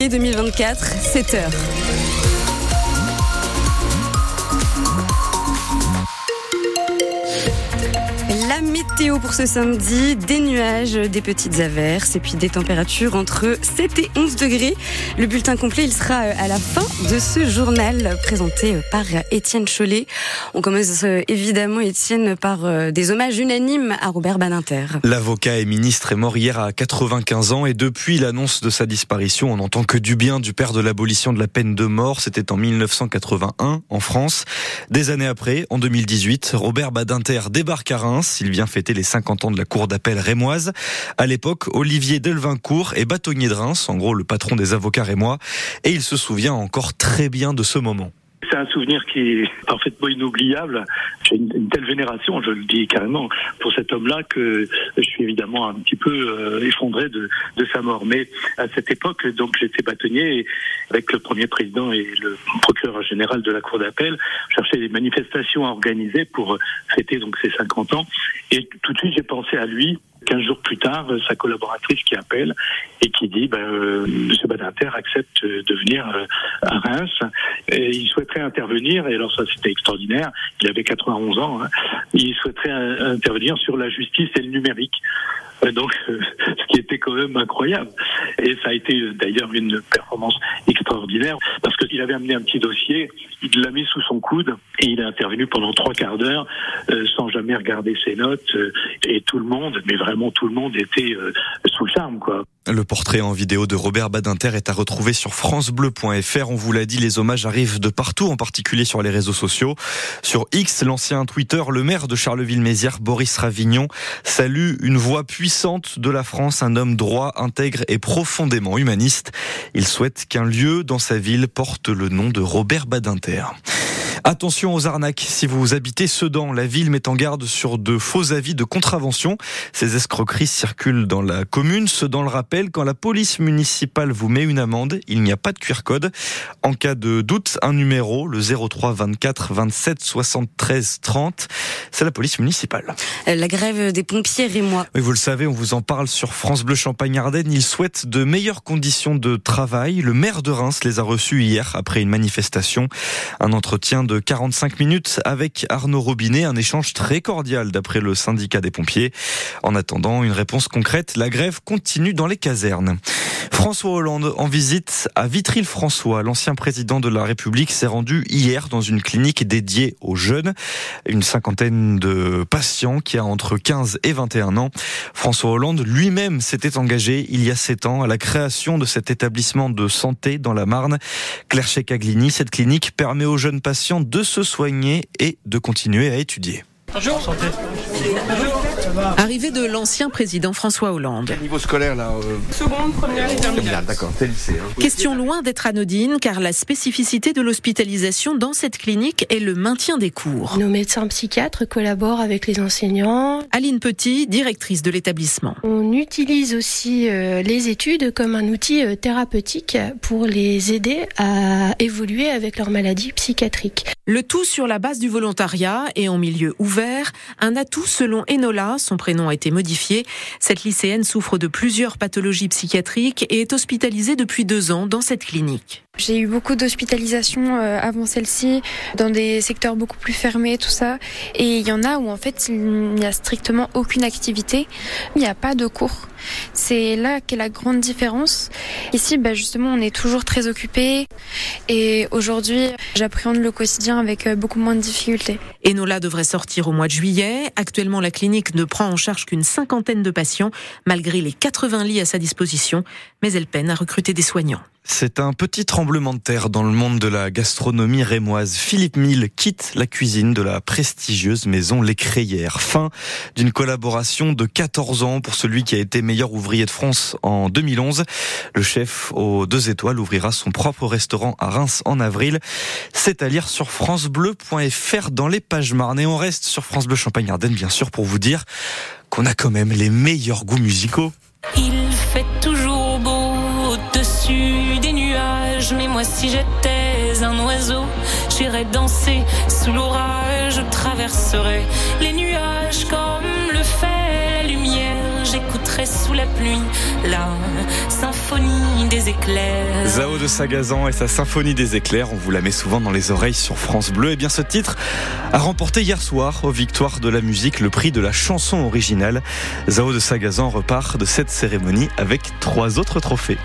2024, 7 heures. La météo pour ce samedi, des nuages, des petites averses et puis des températures entre 7 et 11 degrés. Le bulletin complet, il sera euh, à la fin de ce journal présenté euh, par Étienne Chollet. On commence euh, évidemment, Étienne, par des hommages unanimes à Robert Badinter. L'avocat et ministre est mort hier à 95 ans et depuis l'annonce de sa disparition, on n'entend que du bien du père de l'abolition de la peine de mort. C'était en 1981 en France. Des années après, en 2018, Robert Badinter débarque à Reims. Il vient fêter les 50 ans de la cour d'appel rémoise. À l'époque, Olivier Delvincourt est bâtonnier de Reims, en gros le patron des avocats rémois, et il se souvient encore très bien de ce moment. C'est un souvenir qui est parfaitement inoubliable. J'ai une, telle vénération, je le dis carrément, pour cet homme-là que je suis évidemment un petit peu euh, effondré de, de, sa mort. Mais à cette époque, donc j'étais bâtonnier avec le premier président et le procureur général de la cour d'appel, cherchais des manifestations à organiser pour fêter donc ses 50 ans. Et tout de suite, j'ai pensé à lui 15 jours plus tard, sa collaboratrice qui appelle et qui dit ben, euh, Monsieur Badinter accepte de venir euh, à Reims et il souhaiterait intervenir. Et alors ça c'était extraordinaire. Il avait 91 ans. Hein. il souhaiterait intervenir sur la justice et le numérique. Euh, donc, ce qui était quand même incroyable. Et ça a été d'ailleurs une performance extraordinaire parce qu'il avait amené un petit dossier, il l'a mis sous son coude et il a intervenu pendant trois quarts d'heure sans jamais regarder ses notes. et tout le monde, mais vraiment tout le monde était sous le charme, quoi. Le portrait en vidéo de Robert Badinter est à retrouver sur francebleu.fr. On vous l'a dit, les hommages arrivent de partout, en particulier sur les réseaux sociaux. Sur X, l'ancien Twitter, le maire de Charleville-Mézières, Boris Ravignon, salue une voix puissante de la France, un homme droit, intègre et profondément humaniste. Il souhaite qu'un lieu dans sa ville porte le nom de Robert Badinter. Attention aux arnaques. Si vous habitez Sedan, la ville met en garde sur de faux avis de contravention. Ces escroqueries circulent dans la commune. Sedan le rappelle, quand la police municipale vous met une amende, il n'y a pas de QR code. En cas de doute, un numéro, le 03 24 27 73 30. C'est la police municipale. La grève des pompiers rémois. Oui, vous le savez, on vous en parle sur France Bleu Champagne-Ardenne. Ils souhaitent de meilleures conditions de travail. Le maire de Reims les a reçus hier après une manifestation. Un entretien de 45 minutes avec Arnaud Robinet, un échange très cordial d'après le syndicat des pompiers. En attendant une réponse concrète, la grève continue dans les casernes. François Hollande en visite à Vitry-le-François. L'ancien président de la République s'est rendu hier dans une clinique dédiée aux jeunes. Une cinquantaine de patients qui a entre 15 et 21 ans. François Hollande lui-même s'était engagé il y a 7 ans à la création de cet établissement de santé dans la Marne. Claire Checaglini, cette clinique permet aux jeunes patients de se soigner et de continuer à étudier. Bonjour. Santé. Arrivée de l'ancien président François Hollande. niveau scolaire là euh, Seconde, première et terminale. D'accord, c'est lycée. Hein. Question loin d'être anodine car la spécificité de l'hospitalisation dans cette clinique est le maintien des cours. Nos médecins psychiatres collaborent avec les enseignants. Aline Petit, directrice de l'établissement. On utilise aussi euh, les études comme un outil euh, thérapeutique pour les aider à évoluer avec leur maladie psychiatrique. Le tout sur la base du volontariat et en milieu ouvert, un atout selon Enola, son prénom a été modifié. Cette lycéenne souffre de plusieurs pathologies psychiatriques et est hospitalisée depuis deux ans dans cette clinique. J'ai eu beaucoup d'hospitalisations euh, avant celle-ci, dans des secteurs beaucoup plus fermés, tout ça. Et il y en a où en fait il n'y a strictement aucune activité, il n'y a pas de cours. C'est là qu'est la grande différence. Ici, bah, justement, on est toujours très occupé. Et aujourd'hui, j'appréhende le quotidien avec euh, beaucoup moins de difficultés. Enola devrait sortir au mois de juillet. Actuellement, la clinique ne prend en charge qu'une cinquantaine de patients, malgré les 80 lits à sa disposition. Mais elle peine à recruter des soignants. C'est un petit tremblement de terre dans le monde de la gastronomie rémoise. Philippe Mille quitte la cuisine de la prestigieuse maison Les Crayères. Fin d'une collaboration de 14 ans pour celui qui a été meilleur ouvrier de France en 2011. Le chef aux deux étoiles ouvrira son propre restaurant à Reims en avril. C'est à lire sur francebleu.fr dans les pages marnes. Et on reste sur France Bleu Champagne-Ardenne, bien sûr, pour vous dire qu'on a quand même les meilleurs goûts musicaux. Il fait toujours des nuages, mais moi si j'étais un oiseau, j'irais danser sous l'orage, je traverserais les nuages comme le fait la lumière j'écouterai sous la pluie la symphonie des éclairs. Zao de Sagazan et sa symphonie des éclairs, on vous la met souvent dans les oreilles sur France Bleu. Et eh bien ce titre a remporté hier soir aux Victoires de la musique le prix de la chanson originale. Zao de Sagazan repart de cette cérémonie avec trois autres trophées.